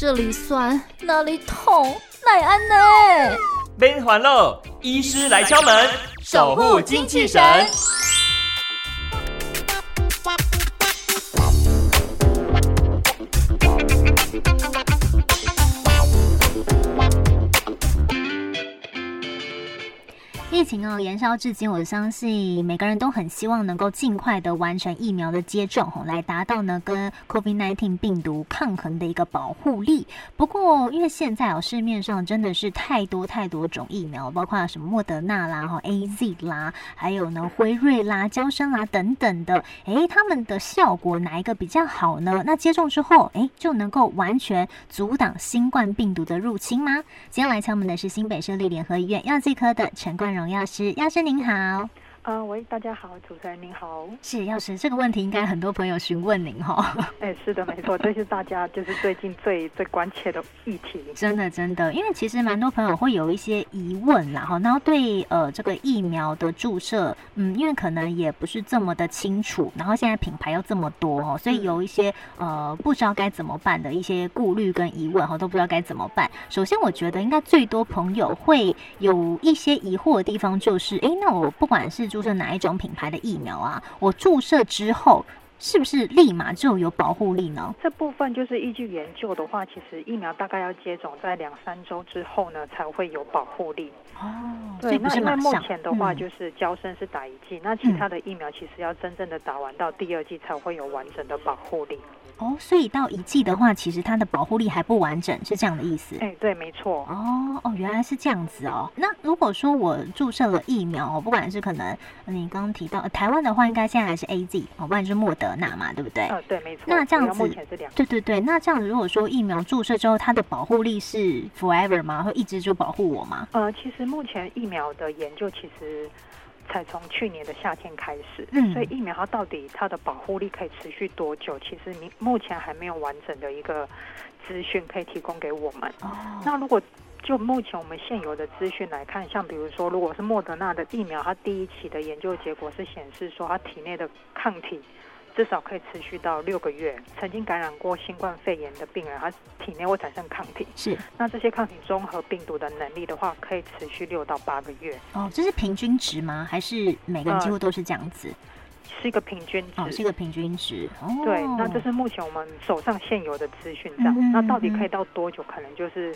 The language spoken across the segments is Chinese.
这里酸，那里痛，奈安呢？边环喽，医师来敲门，守护精气神。情哦延烧至今，我相信每个人都很希望能够尽快的完成疫苗的接种，吼，来达到呢跟 COVID-19 病毒抗衡的一个保护力。不过，因为现在哦市面上真的是太多太多种疫苗，包括什么莫德纳啦、哈 A Z 啦，还有呢辉瑞啦、交生啦等等的，诶，他们的效果哪一个比较好呢？那接种之后，诶，就能够完全阻挡新冠病毒的入侵吗？今天来敲门的是新北设立联合医院药剂科的陈冠荣药。老师，药师您好。呃，喂，大家好，主持人您好，是药师。这个问题应该很多朋友询问您哈。哎，是的，没错，这是大家就是最近最 最关切的议题。真的，真的，因为其实蛮多朋友会有一些疑问啦，哈，然后对呃这个疫苗的注射，嗯，因为可能也不是这么的清楚，然后现在品牌又这么多哦，所以有一些呃不知道该怎么办的一些顾虑跟疑问哈，都不知道该怎么办。首先，我觉得应该最多朋友会有一些疑惑的地方就是，哎，那我不管是注射哪一种品牌的疫苗啊？我注射之后是不是立马就有保护力呢？这部分就是依据研究的话，其实疫苗大概要接种在两三周之后呢，才会有保护力。哦，对，那因为目前的话就是交生是打一剂，那其他的疫苗其实要真正的打完到第二剂才会有完整的保护力。哦，所以到一剂的话，其实它的保护力还不完整，是这样的意思。哎，对，没错。哦哦，原来是这样子哦。那如果说我注射了疫苗，不管是可能你刚刚提到台湾的话，应该现在还是 A Z，哦，不然就是莫德纳嘛，对不对？嗯，对，没错。那这样子，对对对，那这样子，如果说疫苗注射之后，它的保护力是 forever 吗？会一直就保护我吗？呃，其实目前疫苗的研究其实。才从去年的夏天开始，嗯所以疫苗它到底它的保护力可以持续多久？其实你目前还没有完整的一个资讯可以提供给我们。哦那如果就目前我们现有的资讯来看，像比如说，如果是莫德纳的疫苗，它第一期的研究结果是显示说，它体内的抗体。至少可以持续到六个月。曾经感染过新冠肺炎的病人，他体内会产生抗体。是，那这些抗体综合病毒的能力的话，可以持续六到八个月。哦，这是平均值吗？还是每个人几乎都是这样子？是一个平均值，是一个平均值。哦，对，那这是目前我们手上现有的资讯这样。那到底可以到多久？可能就是。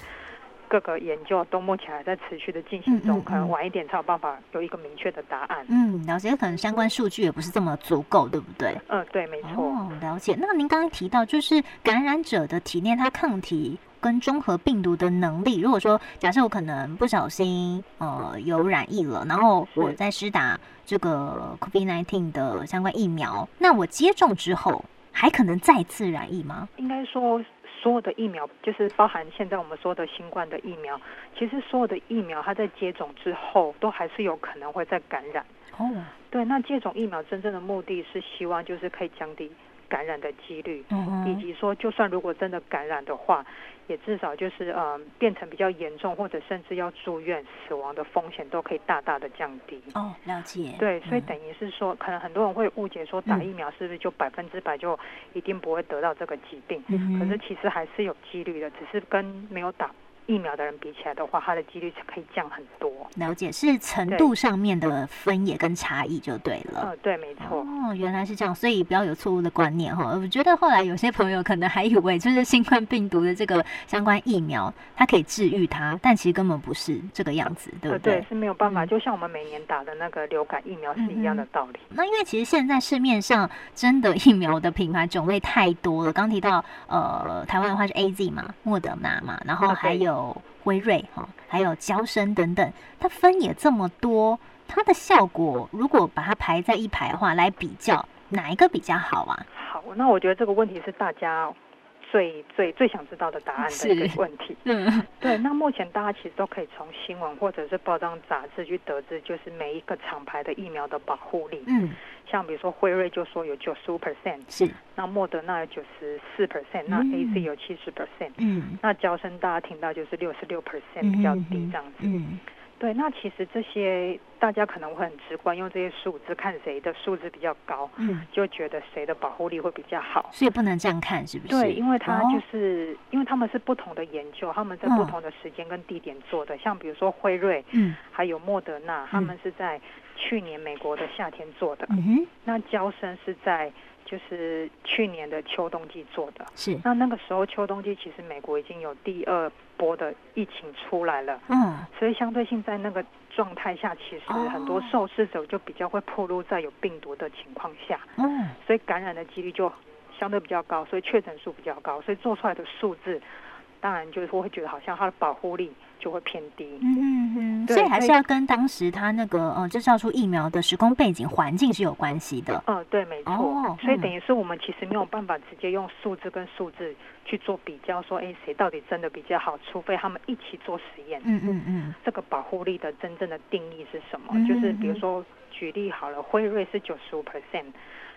各个研究都目前还在持续的进行中，可能晚一点才有办法有一个明确的答案。嗯，了解，可能相关数据也不是这么足够，对不对？嗯，对，没错。哦，了解。那您刚刚提到，就是感染者的体内它抗体跟中和病毒的能力，如果说假设我可能不小心呃有染疫了，然后我在施打这个 COVID-19 的相关疫苗，那我接种之后还可能再次染疫吗？应该说。所有的疫苗就是包含现在我们说的新冠的疫苗，其实所有的疫苗它在接种之后都还是有可能会再感染。哦，对，那接种疫苗真正的目的是希望就是可以降低。感染的几率，以及说，就算如果真的感染的话，也至少就是呃变成比较严重，或者甚至要住院死亡的风险都可以大大的降低。哦，了解。对，所以等于是说，可能很多人会误解说，打疫苗是不是就百分之百就一定不会得到这个疾病？可是其实还是有几率的，只是跟没有打。疫苗的人比起来的话，它的几率可以降很多。了解是程度上面的分野跟差异就对了。嗯，对，没错。哦，原来是这样，所以不要有错误的观念哈。我觉得后来有些朋友可能还以为就是新冠病毒的这个相关疫苗，它可以治愈它，但其实根本不是这个样子，对不对？对，是没有办法。就像我们每年打的那个流感疫苗是一样的道理。那因为其实现在市面上真的疫苗的品牌种类太多了。刚提到呃，台湾的话是 A Z 嘛，莫德纳嘛，然后还有。有辉瑞哈，还有交生等等，它分也这么多，它的效果如果把它排在一排的话来比较，哪一个比较好啊？好，那我觉得这个问题是大家。最最最想知道的答案的一个问题，嗯，对。那目前大家其实都可以从新闻或者是报章杂志去得知，就是每一个厂牌的疫苗的保护力。嗯，像比如说辉瑞就说有九十五 percent，是。那莫德纳有九十四 percent，那 A C 有七十 percent，嗯。那交生大家听到就是六十六 percent 比较低这样子。嗯。对，那其实这些大家可能会很直观，用这些数字看谁的数字比较高，嗯，就觉得谁的保护力会比较好。所以不能这样看，是不是？对，因为它就是因为他们是不同的研究，他们在不同的时间跟地点做的。像比如说辉瑞，嗯，还有莫德纳，他们是在去年美国的夏天做的。嗯哼，那交生是在。就是去年的秋冬季做的，是。那那个时候秋冬季其实美国已经有第二波的疫情出来了，嗯，所以相对性在那个状态下，其实很多受试者就比较会暴露在有病毒的情况下，嗯，所以感染的几率就相对比较高，所以确诊数比较高，所以做出来的数字。当然，就是我会觉得好像它的保护力就会偏低。嗯嗯，所以还是要跟当时它那个呃制造出疫苗的时空背景环境是有关系的。嗯，对，没错。所以等于是我们其实没有办法直接用数字跟数字去做比较，说哎谁到底真的比较好，除非他们一起做实验。嗯嗯嗯。这个保护力的真正的定义是什么？就是比如说举例好了，辉瑞是九十五 percent，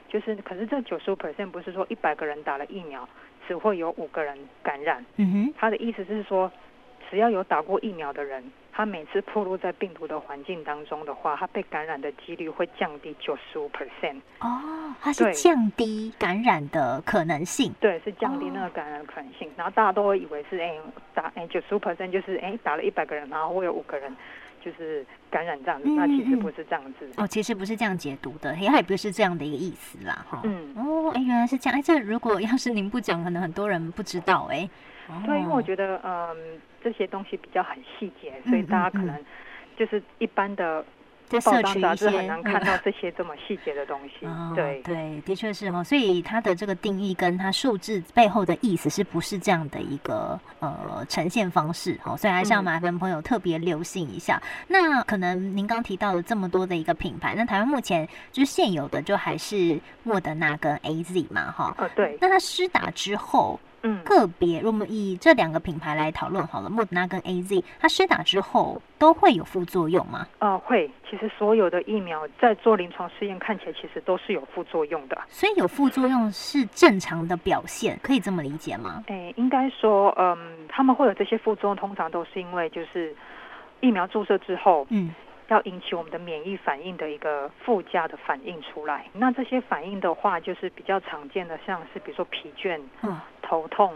就是可是这九十五 percent 不是说一百个人打了疫苗。只会有五个人感染。嗯哼，他的意思是说，只要有打过疫苗的人，他每次暴露在病毒的环境当中的话，他被感染的几率会降低九十五 percent。哦，它是降低感染的可能性。对，是降低那个感染可能性。然后大家都会以为是哎打哎九十五 percent 就是哎打了一百个人，然后会有五个人。就是感染这样子，那其实不是这样子哦，其实不是这样解读的，也也不是这样的一个意思啦，哈。嗯，哦，哎，原来是这样，哎，这如果要是您不讲，可能很多人不知道，哎。对，因为我觉得，嗯，这些东西比较很细节，所以大家可能就是一般的。在社区一些很难看到这些这么细节的东西，对对，的确是哦。所以它的这个定义跟它数字背后的意思是不是这样的一个呃呈现方式？哦，所以还是要麻烦朋友特别留心一下。那可能您刚提到了这么多的一个品牌，那台湾目前就是现有的就还是莫德纳跟 A Z 嘛，哈。呃，对。那它施打之后。嗯，个别我们以这两个品牌来讨论好了，莫德纳跟 A Z，它施打之后都会有副作用吗？呃，会。其实所有的疫苗在做临床试验看起来其实都是有副作用的，所以有副作用是正常的表现，可以这么理解吗？哎，应该说，嗯，他们会有这些副作用，通常都是因为就是疫苗注射之后，嗯。要引起我们的免疫反应的一个附加的反应出来，那这些反应的话，就是比较常见的，像是比如说疲倦、嗯头痛、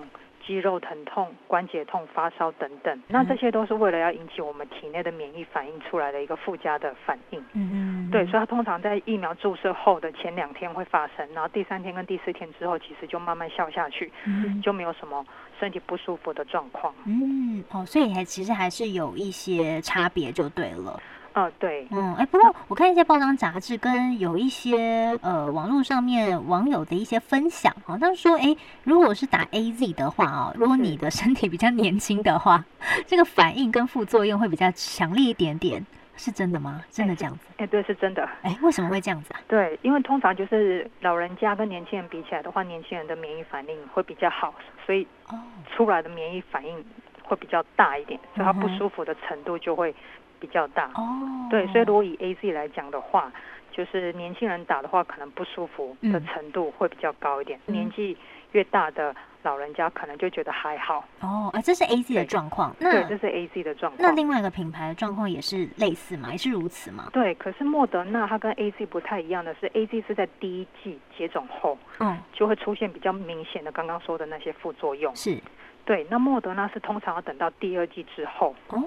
肌肉疼痛、关节痛、发烧等等。那这些都是为了要引起我们体内的免疫反应出来的一个附加的反应。嗯嗯。对，所以它通常在疫苗注射后的前两天会发生，然后第三天跟第四天之后，其实就慢慢消下去，就没有什么身体不舒服的状况。嗯，哦，所以还其实还是有一些差别就对了。哦，对，嗯，哎，不过我看一些报章杂志跟有一些呃网络上面网友的一些分享啊，他们说，哎，如果是打 A Z 的话哦，如果你的身体比较年轻的话，这个反应跟副作用会比较强烈一点点，是真的吗？真的这样子？哎，对，是真的。哎，为什么会这样子啊？对，因为通常就是老人家跟年轻人比起来的话，年轻人的免疫反应会比较好，所以出来的免疫反应会比较大一点，所以他不舒服的程度就会。比较大哦，对，所以如果以 A Z 来讲的话，就是年轻人打的话，可能不舒服的程度会比较高一点。年纪越大的老人家，可能就觉得还好。哦，啊，这是 A Z 的状况。对，这是 A Z 的状况。那另外一个品牌的状况也是类似吗？也是如此吗？对，可是莫德纳它跟 A Z 不太一样的是，A Z 是在第一季接种后，嗯，就会出现比较明显的刚刚说的那些副作用。是，对。那莫德纳是通常要等到第二季之后。哦。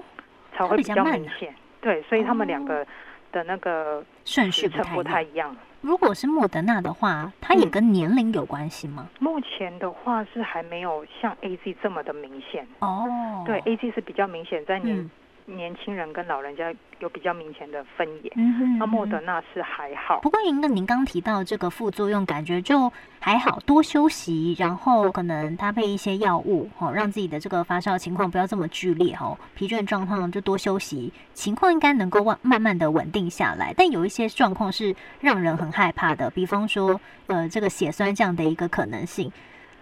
才会比较明显，对，所以他们两个的那个顺序不太一样。如果是莫德纳的话，它也跟年龄有关系吗？目前的话是还没有像 A Z 这么的明显哦。对，A Z 是比较明显在年。年轻人跟老人家有比较明显的分野，那莫德纳是还好。不过，您的您刚提到这个副作用，感觉就还好，多休息，然后可能搭配一些药物，哦，让自己的这个发烧情况不要这么剧烈，哈，疲倦状况就多休息，情况应该能够慢慢慢的稳定下来。但有一些状况是让人很害怕的，比方说，呃，这个血栓这样的一个可能性。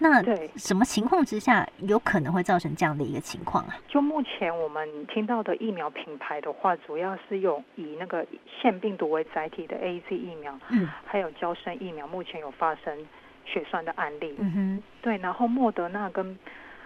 那对。什么情况之下有可能会造成这样的一个情况啊？就目前我们听到的疫苗品牌的话，主要是用以那个腺病毒为载体的 A Z 疫苗，嗯，还有胶生疫苗，目前有发生血栓的案例，嗯哼，对。然后莫德纳跟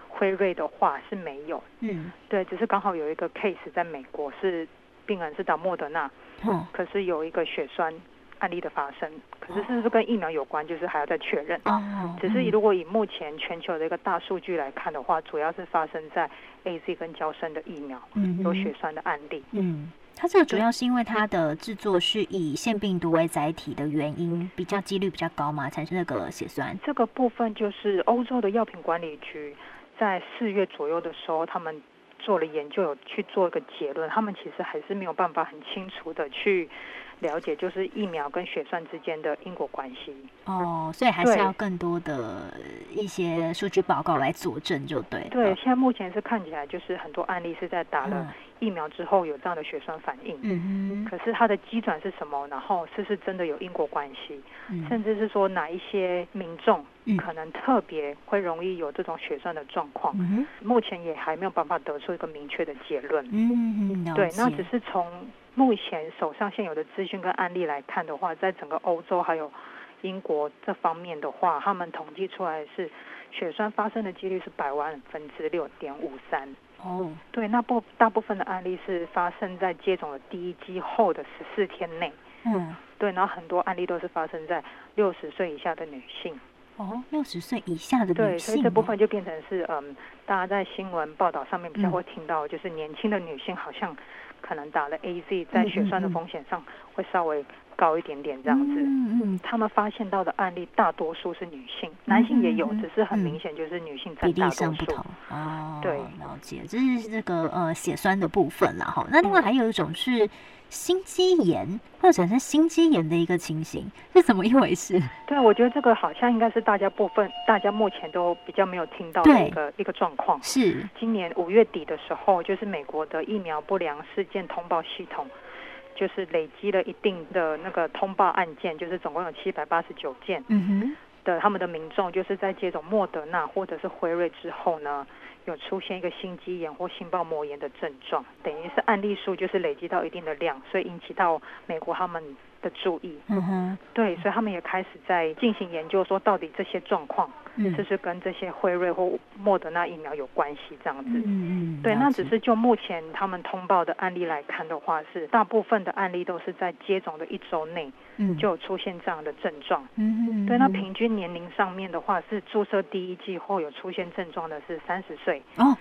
辉瑞的话是没有，嗯，对，只是刚好有一个 case 在美国是病人是打莫德纳，嗯，可是有一个血栓案例的发生，可是是不是跟疫苗有关？就是还要再确认。哦，只是如果以目前全球的一个大数据来看的话，主要是发生在 A Z 跟交生的疫苗有血栓的案例。嗯。它这个主要是因为它的制作是以腺病毒为载体的原因，比较几率比较高嘛，产生那个血栓。这个部分就是欧洲的药品管理局在四月左右的时候，他们做了研究，有去做一个结论，他们其实还是没有办法很清楚的去。了解就是疫苗跟血栓之间的因果关系哦，所以还是要更多的一些数据报告来佐证，就对。对，现在目前是看起来就是很多案例是在打了疫苗之后有这样的血栓反应，嗯可是它的机转是什么？然后是不是真的有因果关系？甚至是说哪一些民众可能特别会容易有这种血栓的状况？目前也还没有办法得出一个明确的结论。嗯嗯，对，那只是从。目前手上现有的资讯跟案例来看的话，在整个欧洲还有英国这方面的话，他们统计出来是血栓发生的几率是百万分之六点五三。哦，对，那部大部分的案例是发生在接种了第一剂后的十四天内。嗯，对，然后很多案例都是发生在六十岁以下的女性。哦，六十岁以下的女性。对，所以这部分就变成是嗯，大家在新闻报道上面比较会听到，就是年轻的女性好像。可能打了 A Z，在血栓的风险上会稍微高一点点这样子。嗯嗯，他们发现到的案例大多数是女性，男性也有，只是很明显就是女性占大多数。哦，对，了解，这是这个呃血栓的部分了哈。那另外还有一种是。心肌炎会产生心肌炎的一个情形是怎么一回事？对，我觉得这个好像应该是大家部分，大家目前都比较没有听到的一个一个状况。是今年五月底的时候，就是美国的疫苗不良事件通报系统，就是累积了一定的那个通报案件，就是总共有七百八十九件。嗯哼，的他们的民众就是在接种莫德纳或者是辉瑞之后呢。有出现一个心肌炎或心包膜炎的症状，等于是案例数就是累积到一定的量，所以引起到美国他们的注意。嗯哼，对，所以他们也开始在进行研究，说到底这些状况。这是跟这些辉瑞或莫德纳疫苗有关系，这样子。嗯嗯。对，那只是就目前他们通报的案例来看的话，是大部分的案例都是在接种的一周内，嗯，就有出现这样的症状。嗯嗯。对，那平均年龄上面的话，是注射第一剂后有出现症状的是三十岁。哦。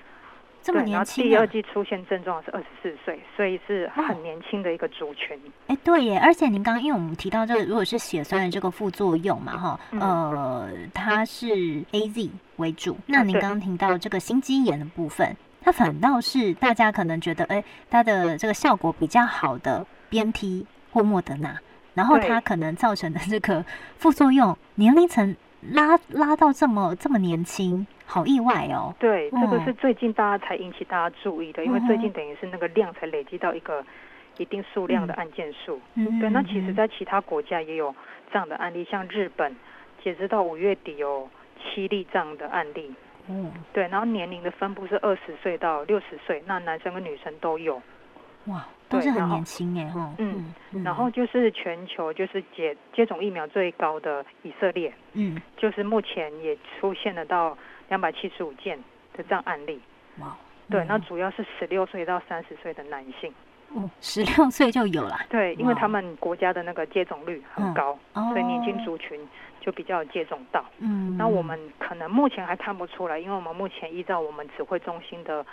这么年轻，第二季出现症状是二十四岁，所以是很年轻的一个族群。哎，对耶！而且您刚刚因为我们提到这个，如果是血栓的这个副作用嘛，哈，呃，它是 A Z 为主。那您刚刚提到这个心肌炎的部分，它反倒是大家可能觉得，哎，它的这个效果比较好的 B N T 或莫德纳，然后它可能造成的这个副作用年龄层拉拉到这么这么年轻。好意外哦！对，这个是最近大家才引起大家注意的，因为最近等于是那个量才累积到一个一定数量的案件数。嗯，对。那其实，在其他国家也有这样的案例，像日本，截止到五月底有七例这样的案例。嗯，对。然后年龄的分布是二十岁到六十岁，那男生跟女生都有。哇，都是很年轻哎哈。嗯，然后就是全球就是接接种疫苗最高的以色列。嗯，就是目前也出现了到。两百七十五件的这样案例，哇，对，那主要是十六岁到三十岁的男性，哦，十六岁就有了，对，因为他们国家的那个接种率很高，所以年轻族群就比较接种到，嗯，那我们可能目前还看不出来，因为我们目前依照我们指挥中心的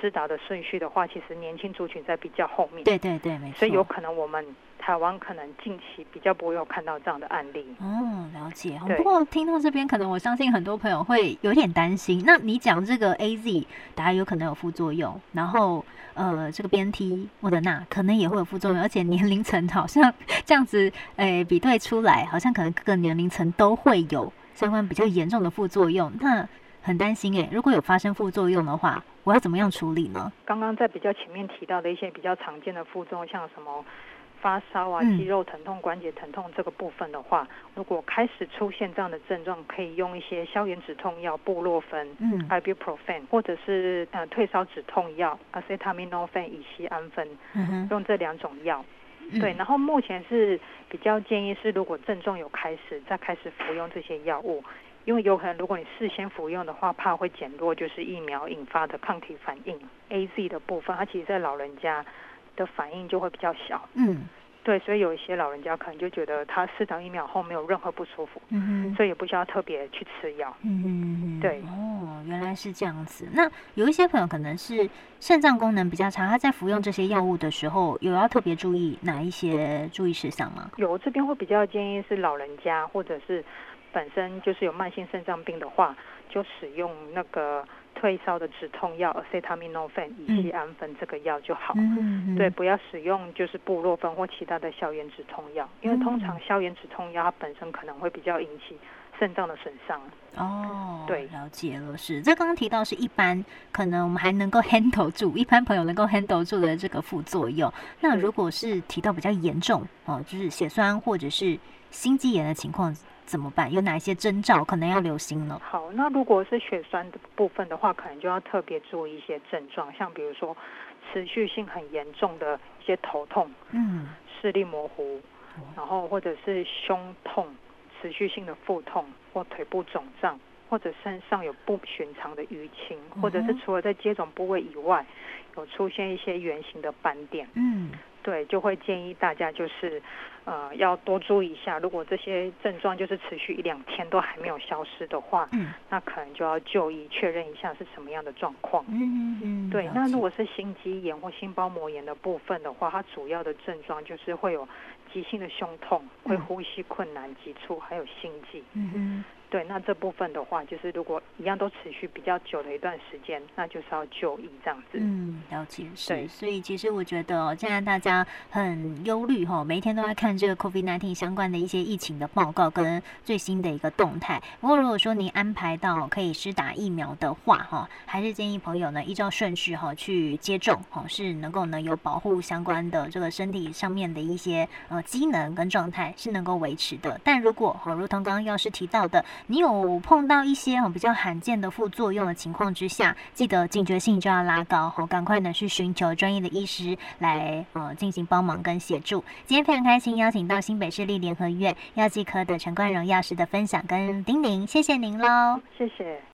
施打的顺序的话，其实年轻族群在比较后面，对对对，没错，所以有可能我们。台湾可能近期比较不会有看到这样的案例。嗯，了解。不过听到这边，可能我相信很多朋友会有点担心。那你讲这个 A Z，大家有可能有副作用，然后呃，这个 B N T 莫德纳可能也会有副作用，而且年龄层好像这样子，诶，比对出来，好像可能各个年龄层都会有相关比较严重的副作用。那很担心诶，如果有发生副作用的话，我要怎么样处理呢？刚刚在比较前面提到的一些比较常见的副作用，像什么？发烧啊，肌肉疼痛、关节疼痛这个部分的话，如果开始出现这样的症状，可以用一些消炎止痛药布洛芬、嗯，ibuprofen，或者是呃退烧止痛药 acetaminophen 乙酰氨酚，嗯用这两种药。对，然后目前是比较建议是，如果症状有开始，再开始服用这些药物，因为有可能如果你事先服用的话，怕会减弱就是疫苗引发的抗体反应。A Z 的部分，它其实在老人家。的反应就会比较小。嗯。对，所以有一些老人家可能就觉得他四到疫苗后没有任何不舒服，嗯所以也不需要特别去吃药。嗯嗯对。哦，原来是这样子。那有一些朋友可能是肾脏功能比较差，他在服用这些药物的时候，有要特别注意哪一些注意事项吗？有，这边会比较建议是老人家或者是本身就是有慢性肾脏病的话，就使用那个。退烧的止痛药，acetaminophen 乙酰氨酚这个药就好。嗯对，不要使用就是布洛芬或其他的消炎止痛药，因为通常消炎止痛药它本身可能会比较引起肾脏的损伤。哦，对，了解了。是，这刚刚提到是一般可能我们还能够 handle 住，一般朋友能够 handle 住的这个副作用。那如果是提到比较严重哦，就是血栓或者是心肌炎的情况。怎么办？有哪一些征兆可能要留心呢？好，那如果是血栓的部分的话，可能就要特别注意一些症状，像比如说持续性很严重的一些头痛，嗯，视力模糊，然后或者是胸痛、持续性的腹痛或腿部肿胀，或者身上有不寻常的淤青，或者是除了在接种部位以外，有出现一些圆形的斑点，嗯。对，就会建议大家就是，呃，要多注意一下。如果这些症状就是持续一两天都还没有消失的话，嗯，那可能就要就医确认一下是什么样的状况。嗯嗯嗯。对，那如果是心肌炎或心包膜炎的部分的话，它主要的症状就是会有急性的胸痛，会呼吸困难、急促，还有心悸。嗯嗯。对，那这部分的话，就是如果一样都持续比较久的一段时间，那就是要就医这样子。嗯，了解。对，所以其实我觉得现在大家很忧虑哈，每一天都在看这个 COVID-19 相关的一些疫情的报告跟最新的一个动态。不过如果说您安排到可以施打疫苗的话哈，还是建议朋友呢依照顺序哈去接种哈，是能够呢有保护相关的这个身体上面的一些呃机能跟状态是能够维持的。但如果哈，如同刚刚药师提到的。你有碰到一些比较罕见的副作用的情况之下，记得警觉性就要拉高，好，赶快呢去寻求专业的医师来呃进行帮忙跟协助。今天非常开心邀请到新北市立联合医院药剂科的陈冠荣药师的分享跟叮咛，谢谢您喽，谢谢。